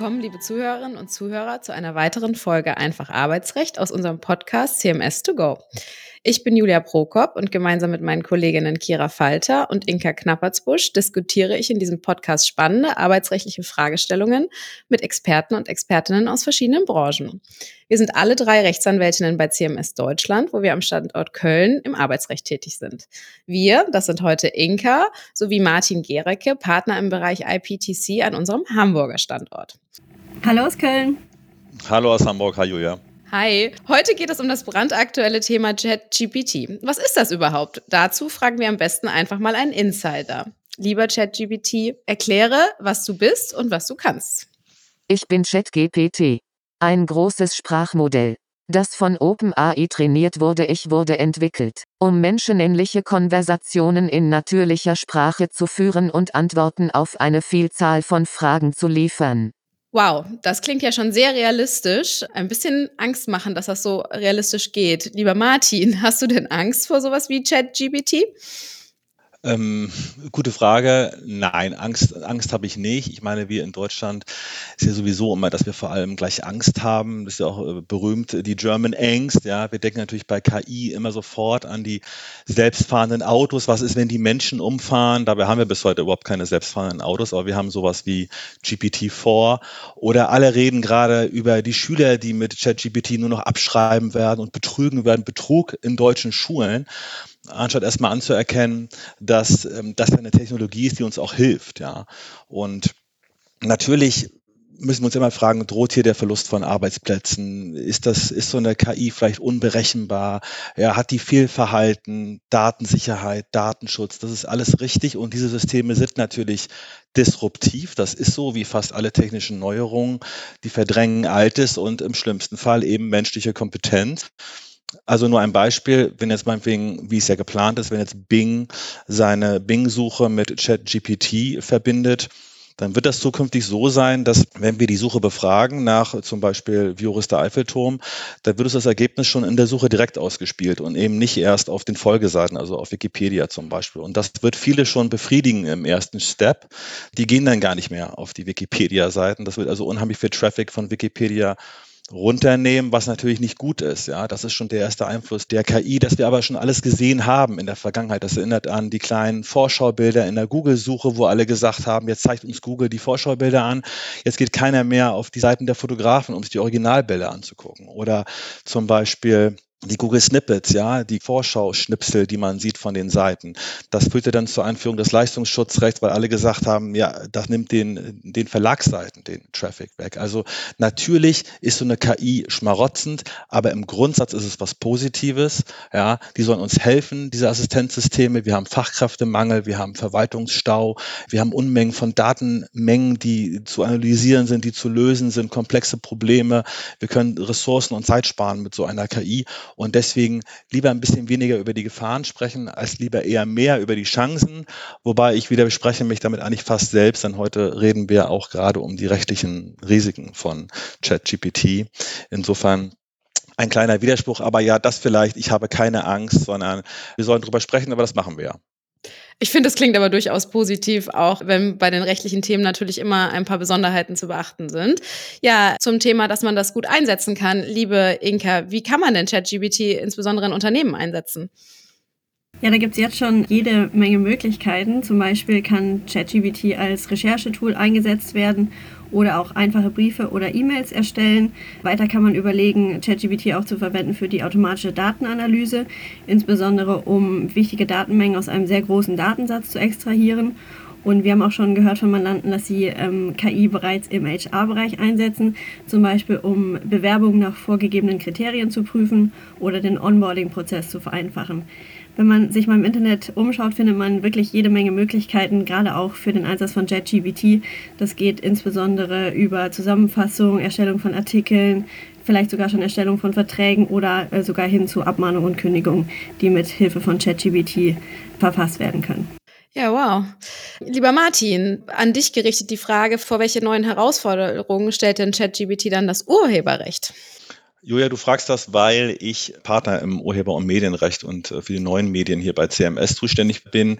willkommen, liebe Zuhörerinnen und Zuhörer, zu einer weiteren Folge Einfach Arbeitsrecht aus unserem Podcast CMS 2 Go. Ich bin Julia Prokop und gemeinsam mit meinen Kolleginnen Kira Falter und Inka Knappertsbusch diskutiere ich in diesem Podcast spannende arbeitsrechtliche Fragestellungen mit Experten und Expertinnen aus verschiedenen Branchen. Wir sind alle drei Rechtsanwältinnen bei CMS Deutschland, wo wir am Standort Köln im Arbeitsrecht tätig sind. Wir, das sind heute Inka sowie Martin Gerecke, Partner im Bereich IPTC an unserem Hamburger Standort. Hallo aus Köln. Hallo aus Hamburg, hi Julia. Hi, heute geht es um das brandaktuelle Thema ChatGPT. Was ist das überhaupt? Dazu fragen wir am besten einfach mal einen Insider. Lieber ChatGPT, erkläre, was du bist und was du kannst. Ich bin ChatGPT. Ein großes Sprachmodell. Das von OpenAI trainiert wurde. Ich wurde entwickelt, um menschenähnliche Konversationen in natürlicher Sprache zu führen und Antworten auf eine Vielzahl von Fragen zu liefern. Wow, das klingt ja schon sehr realistisch. Ein bisschen Angst machen, dass das so realistisch geht. Lieber Martin, hast du denn Angst vor sowas wie ChatGPT? Ähm, gute Frage. Nein, Angst, Angst habe ich nicht. Ich meine, wir in Deutschland ist ja sowieso immer, dass wir vor allem gleich Angst haben. Das ist ja auch äh, berühmt, die German Angst. Ja, wir denken natürlich bei KI immer sofort an die selbstfahrenden Autos. Was ist, wenn die Menschen umfahren? Dabei haben wir bis heute überhaupt keine selbstfahrenden Autos, aber wir haben sowas wie GPT-4 oder alle reden gerade über die Schüler, die mit ChatGPT nur noch abschreiben werden und betrügen werden, Betrug in deutschen Schulen anstatt erstmal anzuerkennen, dass ähm, das eine Technologie ist, die uns auch hilft. Ja. Und natürlich müssen wir uns immer fragen, droht hier der Verlust von Arbeitsplätzen? Ist das, ist so eine KI vielleicht unberechenbar? Ja, hat die Fehlverhalten, Datensicherheit, Datenschutz? Das ist alles richtig und diese Systeme sind natürlich disruptiv. Das ist so wie fast alle technischen Neuerungen. Die verdrängen Altes und im schlimmsten Fall eben menschliche Kompetenz. Also nur ein Beispiel, wenn jetzt meinetwegen, wie es ja geplant ist, wenn jetzt Bing seine Bing-Suche mit ChatGPT verbindet, dann wird das zukünftig so sein, dass wenn wir die Suche befragen nach zum Beispiel der Eiffelturm, dann wird uns das Ergebnis schon in der Suche direkt ausgespielt und eben nicht erst auf den Folgeseiten, also auf Wikipedia zum Beispiel. Und das wird viele schon befriedigen im ersten Step. Die gehen dann gar nicht mehr auf die Wikipedia-Seiten. Das wird also unheimlich viel Traffic von Wikipedia runternehmen, was natürlich nicht gut ist. Ja, das ist schon der erste Einfluss der KI, dass wir aber schon alles gesehen haben in der Vergangenheit. Das erinnert an die kleinen Vorschaubilder in der Google-Suche, wo alle gesagt haben, jetzt zeigt uns Google die Vorschaubilder an. Jetzt geht keiner mehr auf die Seiten der Fotografen, um sich die Originalbilder anzugucken. Oder zum Beispiel die Google Snippets, ja, die Vorschau-Schnipsel, die man sieht von den Seiten. Das führte dann zur Einführung des Leistungsschutzrechts, weil alle gesagt haben, ja, das nimmt den, den Verlagsseiten den Traffic weg. Also natürlich ist so eine KI schmarotzend, aber im Grundsatz ist es was Positives. Ja, die sollen uns helfen, diese Assistenzsysteme. Wir haben Fachkräftemangel, wir haben Verwaltungsstau, wir haben Unmengen von Datenmengen, die zu analysieren sind, die zu lösen sind, komplexe Probleme. Wir können Ressourcen und Zeit sparen mit so einer KI. Und deswegen lieber ein bisschen weniger über die Gefahren sprechen, als lieber eher mehr über die Chancen. Wobei ich wieder bespreche mich damit eigentlich fast selbst, denn heute reden wir auch gerade um die rechtlichen Risiken von ChatGPT. Insofern ein kleiner Widerspruch, aber ja, das vielleicht, ich habe keine Angst, sondern wir sollen drüber sprechen, aber das machen wir ja. Ich finde, das klingt aber durchaus positiv, auch wenn bei den rechtlichen Themen natürlich immer ein paar Besonderheiten zu beachten sind. Ja, zum Thema, dass man das gut einsetzen kann. Liebe Inka, wie kann man denn ChatGPT insbesondere in Unternehmen einsetzen? Ja, da gibt es jetzt schon jede Menge Möglichkeiten. Zum Beispiel kann ChatGPT als Recherchetool eingesetzt werden oder auch einfache Briefe oder E-Mails erstellen. Weiter kann man überlegen, ChatGPT auch zu verwenden für die automatische Datenanalyse, insbesondere um wichtige Datenmengen aus einem sehr großen Datensatz zu extrahieren. Und wir haben auch schon gehört von Mandanten, dass sie ähm, KI bereits im HR-Bereich einsetzen, zum Beispiel um Bewerbungen nach vorgegebenen Kriterien zu prüfen oder den Onboarding-Prozess zu vereinfachen. Wenn man sich mal im Internet umschaut, findet man wirklich jede Menge Möglichkeiten, gerade auch für den Einsatz von JetGBT. Das geht insbesondere über Zusammenfassung, Erstellung von Artikeln, vielleicht sogar schon Erstellung von Verträgen oder äh, sogar hin zu Abmahnung und Kündigung, die mit Hilfe von ChatGBT verfasst werden können. Ja, wow. Lieber Martin, an dich gerichtet die Frage, vor welche neuen Herausforderungen stellt denn ChatGBT dann das Urheberrecht? Julia, du fragst das, weil ich Partner im Urheber- und Medienrecht und äh, für die neuen Medien hier bei CMS zuständig bin.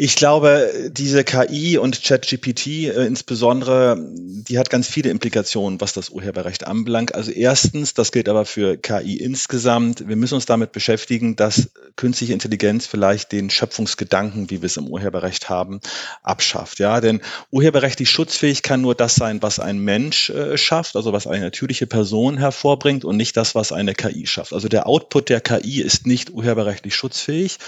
Ich glaube, diese KI und ChatGPT äh, insbesondere, die hat ganz viele Implikationen, was das Urheberrecht anbelangt. Also erstens, das gilt aber für KI insgesamt, wir müssen uns damit beschäftigen, dass künstliche Intelligenz vielleicht den Schöpfungsgedanken, wie wir es im Urheberrecht haben, abschafft. Ja, denn urheberrechtlich schutzfähig kann nur das sein, was ein Mensch äh, schafft, also was eine natürliche Person hervorbringt und nicht das, was eine KI schafft. Also der Output der KI ist nicht urheberrechtlich schutzfähig.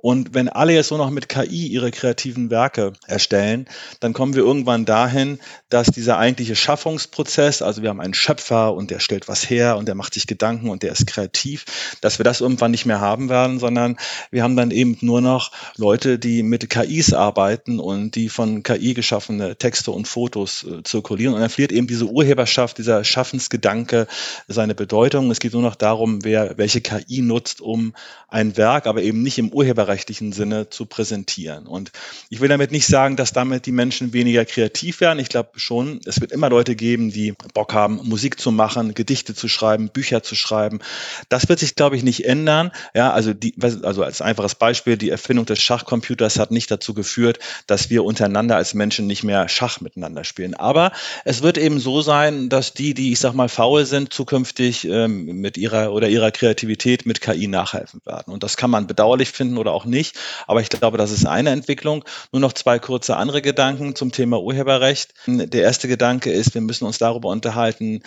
Und wenn alle jetzt nur noch mit KI ihre kreativen Werke erstellen, dann kommen wir irgendwann dahin, dass dieser eigentliche Schaffungsprozess, also wir haben einen Schöpfer und der stellt was her und der macht sich Gedanken und der ist kreativ, dass wir das irgendwann nicht mehr haben werden, sondern wir haben dann eben nur noch Leute, die mit KIs arbeiten und die von KI geschaffene Texte und Fotos äh, zirkulieren. Und dann verliert eben diese Urheberschaft, dieser Schaffensgedanke seine Bedeutung. Es geht nur noch darum, wer welche KI nutzt, um ein Werk, aber eben nicht im urheberrechtlichen Sinne zu präsentieren. Und ich will damit nicht sagen, dass damit die Menschen weniger kreativ werden. Ich glaube schon, es wird immer Leute geben, die Bock haben, Musik zu machen, Gedichte zu schreiben, Bücher zu schreiben. Das wird sich, glaube ich, nicht ändern. Ja, also die, also als einfaches Beispiel, die Erfindung des Schachcomputers hat nicht dazu geführt, dass wir untereinander als Menschen nicht mehr Schach miteinander spielen. Aber es wird eben so sein, dass die, die, ich sag mal, faul sind, zukünftig ähm, mit ihrer oder ihrer Kreativität mit KI nachhelfen werden. Und das kann man bedauerlich finden oder auch nicht. Aber ich glaube, das ist eine Entwicklung. Nur noch zwei kurze andere Gedanken zum Thema Urheberrecht. Der erste Gedanke ist, wir müssen uns darüber unterhalten,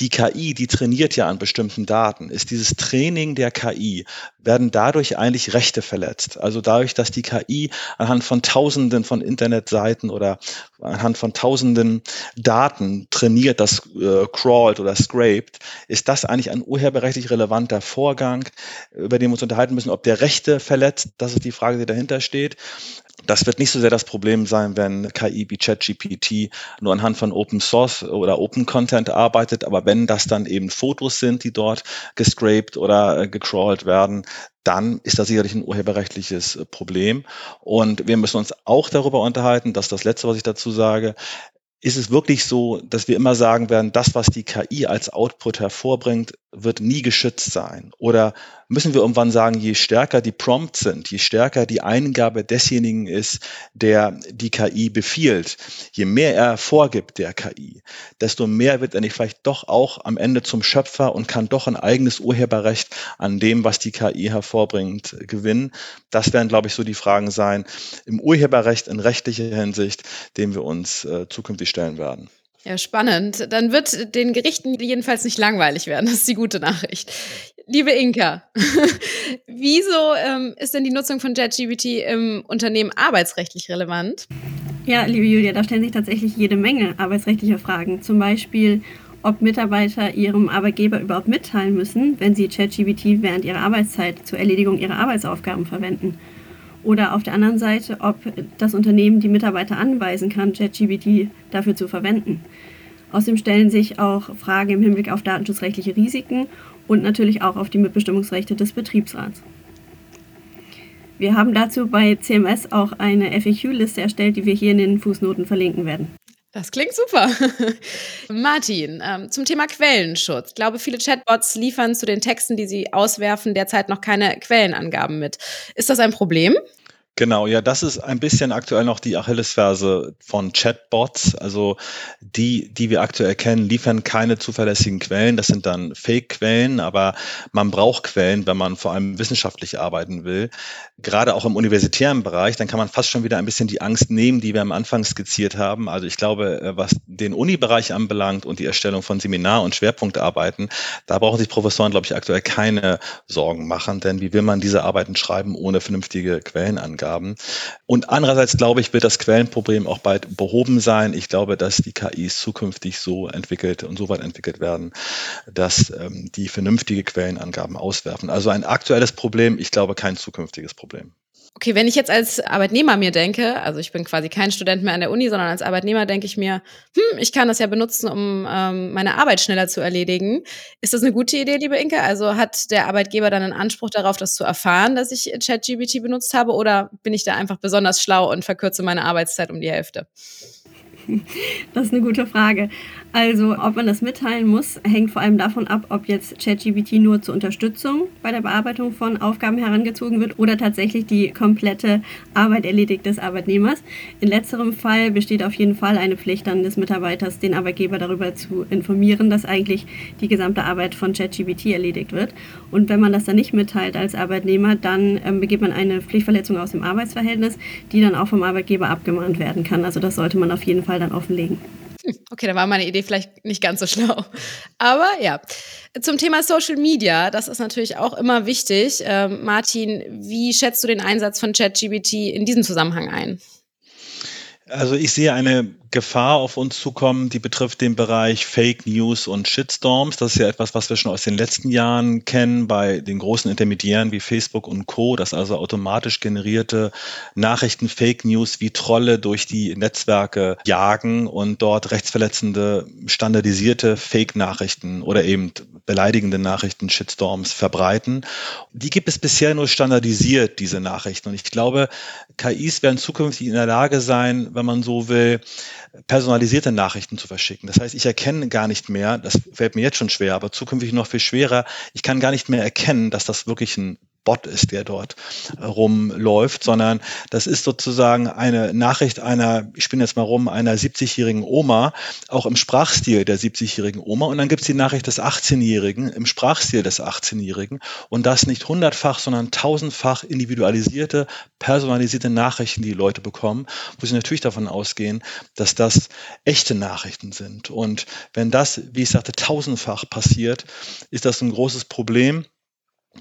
die KI, die trainiert ja an bestimmten Daten. Ist dieses Training der KI, werden dadurch eigentlich Rechte verletzt. Also dadurch, dass die KI anhand von Tausenden von Internetseiten oder anhand von Tausenden Daten trainiert, das äh, crawlt oder scraped, ist das eigentlich ein urheberrechtlich relevanter Vorgang, über den wir uns unterhalten müssen, ob der Rechte verletzt. Das ist die Frage, die dahinter steht. Das wird nicht so sehr das Problem sein, wenn KI wie ChatGPT nur anhand von Open Source oder Open Content arbeitet, aber wenn das dann eben Fotos sind, die dort gescraped oder äh, gecrawlt werden, dann ist das sicherlich ein urheberrechtliches äh, Problem. Und wir müssen uns auch darüber unterhalten, dass das Letzte, was ich dazu sage, ist es wirklich so, dass wir immer sagen werden, das, was die KI als Output hervorbringt, wird nie geschützt sein? Oder müssen wir irgendwann sagen, je stärker die Prompts sind, je stärker die Eingabe desjenigen ist, der die KI befiehlt, je mehr er vorgibt der KI, desto mehr wird er nicht vielleicht doch auch am Ende zum Schöpfer und kann doch ein eigenes Urheberrecht an dem, was die KI hervorbringt, gewinnen. Das werden, glaube ich, so die Fragen sein im Urheberrecht in rechtlicher Hinsicht, dem wir uns äh, zukünftig stellen werden. Ja, spannend. Dann wird den Gerichten jedenfalls nicht langweilig werden. Das ist die gute Nachricht. Liebe Inka, wieso ähm, ist denn die Nutzung von JetGPT im Unternehmen arbeitsrechtlich relevant? Ja, liebe Julia, da stellen sich tatsächlich jede Menge arbeitsrechtlicher Fragen. Zum Beispiel, ob Mitarbeiter ihrem Arbeitgeber überhaupt mitteilen müssen, wenn sie ChatGPT während ihrer Arbeitszeit zur Erledigung ihrer Arbeitsaufgaben verwenden. Oder auf der anderen Seite, ob das Unternehmen die Mitarbeiter anweisen kann, ChatGPT dafür zu verwenden. Außerdem stellen sich auch Fragen im Hinblick auf datenschutzrechtliche Risiken und natürlich auch auf die Mitbestimmungsrechte des Betriebsrats. Wir haben dazu bei CMS auch eine FAQ-Liste erstellt, die wir hier in den Fußnoten verlinken werden. Das klingt super. Martin, ähm, zum Thema Quellenschutz. Ich glaube, viele Chatbots liefern zu den Texten, die sie auswerfen, derzeit noch keine Quellenangaben mit. Ist das ein Problem? Genau, ja, das ist ein bisschen aktuell noch die Achillesferse von Chatbots. Also die, die wir aktuell kennen, liefern keine zuverlässigen Quellen. Das sind dann Fake-Quellen, aber man braucht Quellen, wenn man vor allem wissenschaftlich arbeiten will. Gerade auch im universitären Bereich, dann kann man fast schon wieder ein bisschen die Angst nehmen, die wir am Anfang skizziert haben. Also ich glaube, äh, was den Uni-Bereich anbelangt und die Erstellung von Seminar- und Schwerpunktarbeiten, da brauchen sich Professoren, glaube ich, aktuell keine Sorgen machen. Denn wie will man diese Arbeiten schreiben ohne vernünftige Quellenangaben? Aufgaben. Und andererseits glaube ich, wird das Quellenproblem auch bald behoben sein. Ich glaube, dass die KIs zukünftig so entwickelt und so weit entwickelt werden, dass ähm, die vernünftige Quellenangaben auswerfen. Also ein aktuelles Problem, ich glaube kein zukünftiges Problem. Okay, wenn ich jetzt als Arbeitnehmer mir denke, also ich bin quasi kein Student mehr an der Uni, sondern als Arbeitnehmer denke ich mir, hm, ich kann das ja benutzen, um ähm, meine Arbeit schneller zu erledigen. Ist das eine gute Idee, liebe Inke? Also hat der Arbeitgeber dann einen Anspruch darauf, das zu erfahren, dass ich ChatGPT benutzt habe, oder bin ich da einfach besonders schlau und verkürze meine Arbeitszeit um die Hälfte? Das ist eine gute Frage. Also, ob man das mitteilen muss, hängt vor allem davon ab, ob jetzt ChatGPT nur zur Unterstützung bei der Bearbeitung von Aufgaben herangezogen wird oder tatsächlich die komplette Arbeit erledigt des Arbeitnehmers. In letzterem Fall besteht auf jeden Fall eine Pflicht dann des Mitarbeiters, den Arbeitgeber darüber zu informieren, dass eigentlich die gesamte Arbeit von ChatGPT erledigt wird. Und wenn man das dann nicht mitteilt als Arbeitnehmer, dann ähm, begeht man eine Pflichtverletzung aus dem Arbeitsverhältnis, die dann auch vom Arbeitgeber abgemahnt werden kann. Also das sollte man auf jeden Fall dann offenlegen. Okay, da war meine Idee vielleicht nicht ganz so schlau. Aber ja, zum Thema Social Media, das ist natürlich auch immer wichtig. Ähm, Martin, wie schätzt du den Einsatz von ChatGBT in diesem Zusammenhang ein? Also ich sehe eine Gefahr auf uns zukommen, die betrifft den Bereich Fake News und Shitstorms. Das ist ja etwas, was wir schon aus den letzten Jahren kennen bei den großen Intermediären wie Facebook und Co., dass also automatisch generierte Nachrichten, Fake News wie Trolle durch die Netzwerke jagen und dort rechtsverletzende, standardisierte Fake-Nachrichten oder eben beleidigende Nachrichten, Shitstorms verbreiten. Die gibt es bisher nur standardisiert, diese Nachrichten. Und ich glaube, KIs werden zukünftig in der Lage sein, wenn man so will, personalisierte Nachrichten zu verschicken. Das heißt, ich erkenne gar nicht mehr, das fällt mir jetzt schon schwer, aber zukünftig noch viel schwerer, ich kann gar nicht mehr erkennen, dass das wirklich ein Bot ist, der dort äh, rumläuft, sondern das ist sozusagen eine Nachricht einer, ich bin jetzt mal rum, einer 70-jährigen Oma, auch im Sprachstil der 70-jährigen Oma. Und dann gibt es die Nachricht des 18-Jährigen im Sprachstil des 18-Jährigen. Und das nicht hundertfach, sondern tausendfach individualisierte, personalisierte Nachrichten, die, die Leute bekommen, wo sie natürlich davon ausgehen, dass das echte Nachrichten sind. Und wenn das, wie ich sagte, tausendfach passiert, ist das ein großes Problem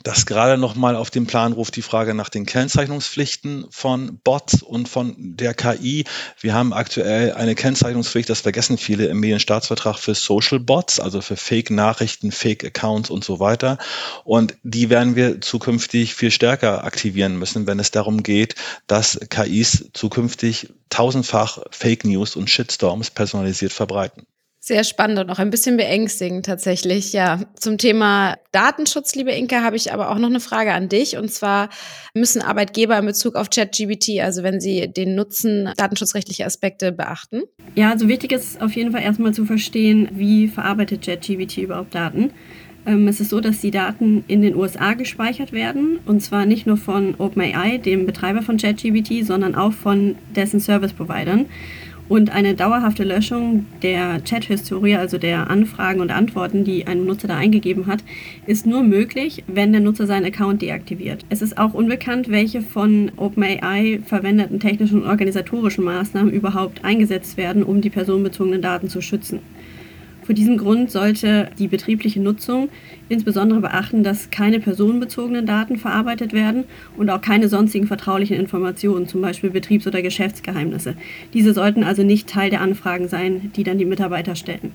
das gerade nochmal auf den Plan ruft die Frage nach den Kennzeichnungspflichten von Bots und von der KI. Wir haben aktuell eine Kennzeichnungspflicht, das vergessen viele im Medienstaatsvertrag für Social Bots, also für Fake-Nachrichten, Fake-Accounts und so weiter. Und die werden wir zukünftig viel stärker aktivieren müssen, wenn es darum geht, dass KIs zukünftig tausendfach Fake News und Shitstorms personalisiert verbreiten. Sehr spannend und auch ein bisschen beängstigend tatsächlich. Ja, zum Thema Datenschutz, liebe Inka, habe ich aber auch noch eine Frage an dich. Und zwar müssen Arbeitgeber in Bezug auf ChatGBT, also wenn sie den nutzen, datenschutzrechtliche Aspekte beachten? Ja, also wichtig ist auf jeden Fall erstmal zu verstehen, wie verarbeitet ChatGBT überhaupt Daten. Ähm, es ist so, dass die Daten in den USA gespeichert werden und zwar nicht nur von OpenAI, dem Betreiber von ChatGBT, sondern auch von dessen Service-Providern. Und eine dauerhafte Löschung der Chat-Historie, also der Anfragen und Antworten, die ein Nutzer da eingegeben hat, ist nur möglich, wenn der Nutzer seinen Account deaktiviert. Es ist auch unbekannt, welche von OpenAI verwendeten technischen und organisatorischen Maßnahmen überhaupt eingesetzt werden, um die personenbezogenen Daten zu schützen. Vor diesem Grund sollte die betriebliche Nutzung insbesondere beachten, dass keine personenbezogenen Daten verarbeitet werden und auch keine sonstigen vertraulichen Informationen, zum Beispiel Betriebs- oder Geschäftsgeheimnisse. Diese sollten also nicht Teil der Anfragen sein, die dann die Mitarbeiter stellen.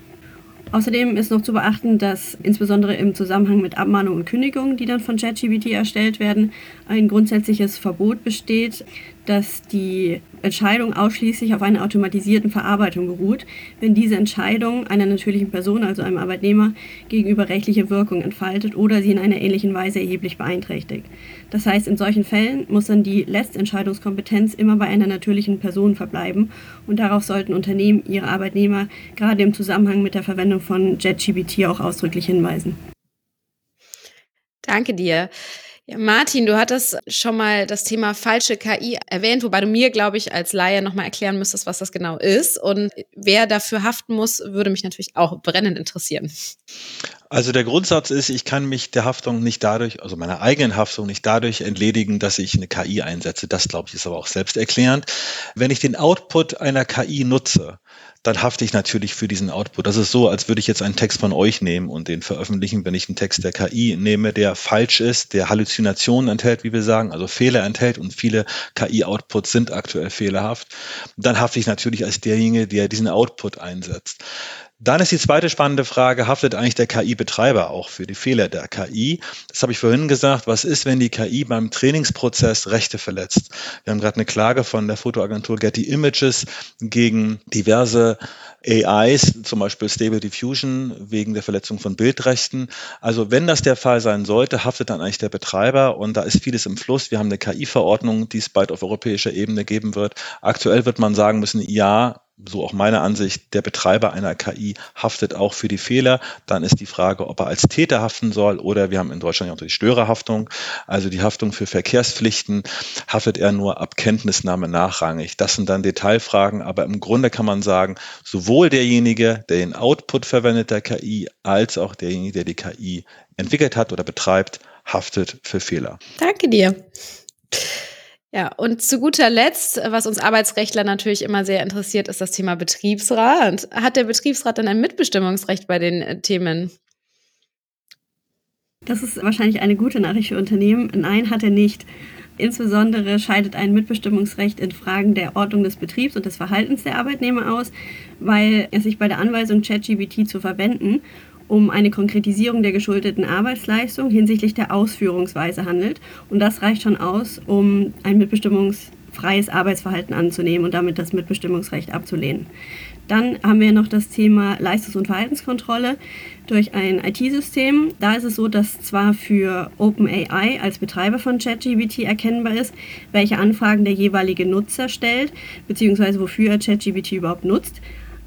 Außerdem ist noch zu beachten, dass insbesondere im Zusammenhang mit Abmahnungen und Kündigungen, die dann von ChatGPT erstellt werden, ein grundsätzliches Verbot besteht, dass die Entscheidung ausschließlich auf einer automatisierten Verarbeitung beruht, wenn diese Entscheidung einer natürlichen Person, also einem Arbeitnehmer, gegenüber rechtliche Wirkung entfaltet oder sie in einer ähnlichen Weise erheblich beeinträchtigt. Das heißt, in solchen Fällen muss dann die Letztentscheidungskompetenz immer bei einer natürlichen Person verbleiben und darauf sollten Unternehmen ihre Arbeitnehmer gerade im Zusammenhang mit der Verwendung von JetGBT auch ausdrücklich hinweisen. Danke dir. Ja, Martin, du hattest schon mal das Thema falsche KI erwähnt, wobei du mir, glaube ich, als Laie nochmal erklären müsstest, was das genau ist. Und wer dafür haften muss, würde mich natürlich auch brennend interessieren. Also der Grundsatz ist, ich kann mich der Haftung nicht dadurch, also meiner eigenen Haftung nicht dadurch entledigen, dass ich eine KI einsetze. Das, glaube ich, ist aber auch selbsterklärend. Wenn ich den Output einer KI nutze, dann hafte ich natürlich für diesen Output. Das ist so, als würde ich jetzt einen Text von euch nehmen und den veröffentlichen, wenn ich einen Text der KI nehme, der falsch ist, der Halluzinationen enthält, wie wir sagen, also Fehler enthält und viele KI-Outputs sind aktuell fehlerhaft, dann hafte ich natürlich als derjenige, der diesen Output einsetzt. Dann ist die zweite spannende Frage, haftet eigentlich der KI-Betreiber auch für die Fehler der KI? Das habe ich vorhin gesagt. Was ist, wenn die KI beim Trainingsprozess Rechte verletzt? Wir haben gerade eine Klage von der Fotoagentur Getty Images gegen diverse AIs, zum Beispiel Stable Diffusion, wegen der Verletzung von Bildrechten. Also wenn das der Fall sein sollte, haftet dann eigentlich der Betreiber und da ist vieles im Fluss. Wir haben eine KI-Verordnung, die es bald auf europäischer Ebene geben wird. Aktuell wird man sagen müssen, ja, so auch meine Ansicht, der Betreiber einer KI haftet auch für die Fehler. Dann ist die Frage, ob er als Täter haften soll oder wir haben in Deutschland ja auch die Störerhaftung, also die Haftung für Verkehrspflichten, haftet er nur ab Kenntnisnahme nachrangig. Das sind dann Detailfragen, aber im Grunde kann man sagen, sowohl derjenige, der den Output verwendet der KI, als auch derjenige, der die KI entwickelt hat oder betreibt, haftet für Fehler. Danke dir. Ja, und zu guter Letzt, was uns Arbeitsrechtler natürlich immer sehr interessiert, ist das Thema Betriebsrat. Hat der Betriebsrat dann ein Mitbestimmungsrecht bei den äh, Themen? Das ist wahrscheinlich eine gute Nachricht für Unternehmen. Nein, hat er nicht. Insbesondere scheidet ein Mitbestimmungsrecht in Fragen der Ordnung des Betriebs und des Verhaltens der Arbeitnehmer aus, weil es sich bei der Anweisung ChatGBT zu verwenden um eine Konkretisierung der geschuldeten Arbeitsleistung hinsichtlich der Ausführungsweise handelt. Und das reicht schon aus, um ein mitbestimmungsfreies Arbeitsverhalten anzunehmen und damit das Mitbestimmungsrecht abzulehnen. Dann haben wir noch das Thema Leistungs- und Verhaltenskontrolle durch ein IT-System. Da ist es so, dass zwar für OpenAI als Betreiber von ChatGBT erkennbar ist, welche Anfragen der jeweilige Nutzer stellt, beziehungsweise wofür er ChatGBT überhaupt nutzt.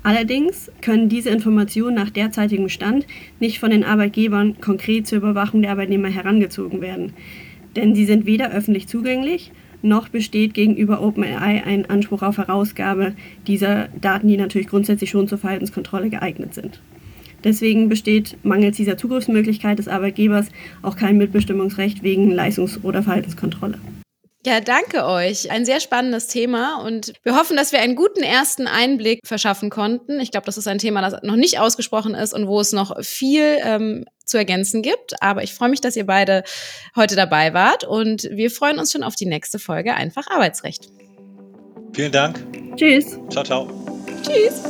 Allerdings können diese Informationen nach derzeitigem Stand nicht von den Arbeitgebern konkret zur Überwachung der Arbeitnehmer herangezogen werden. Denn sie sind weder öffentlich zugänglich, noch besteht gegenüber OpenAI ein Anspruch auf Herausgabe dieser Daten, die natürlich grundsätzlich schon zur Verhaltenskontrolle geeignet sind. Deswegen besteht mangels dieser Zugriffsmöglichkeit des Arbeitgebers auch kein Mitbestimmungsrecht wegen Leistungs- oder Verhaltenskontrolle. Ja, danke euch. Ein sehr spannendes Thema und wir hoffen, dass wir einen guten ersten Einblick verschaffen konnten. Ich glaube, das ist ein Thema, das noch nicht ausgesprochen ist und wo es noch viel ähm, zu ergänzen gibt. Aber ich freue mich, dass ihr beide heute dabei wart und wir freuen uns schon auf die nächste Folge Einfach Arbeitsrecht. Vielen Dank. Tschüss. Ciao, ciao. Tschüss.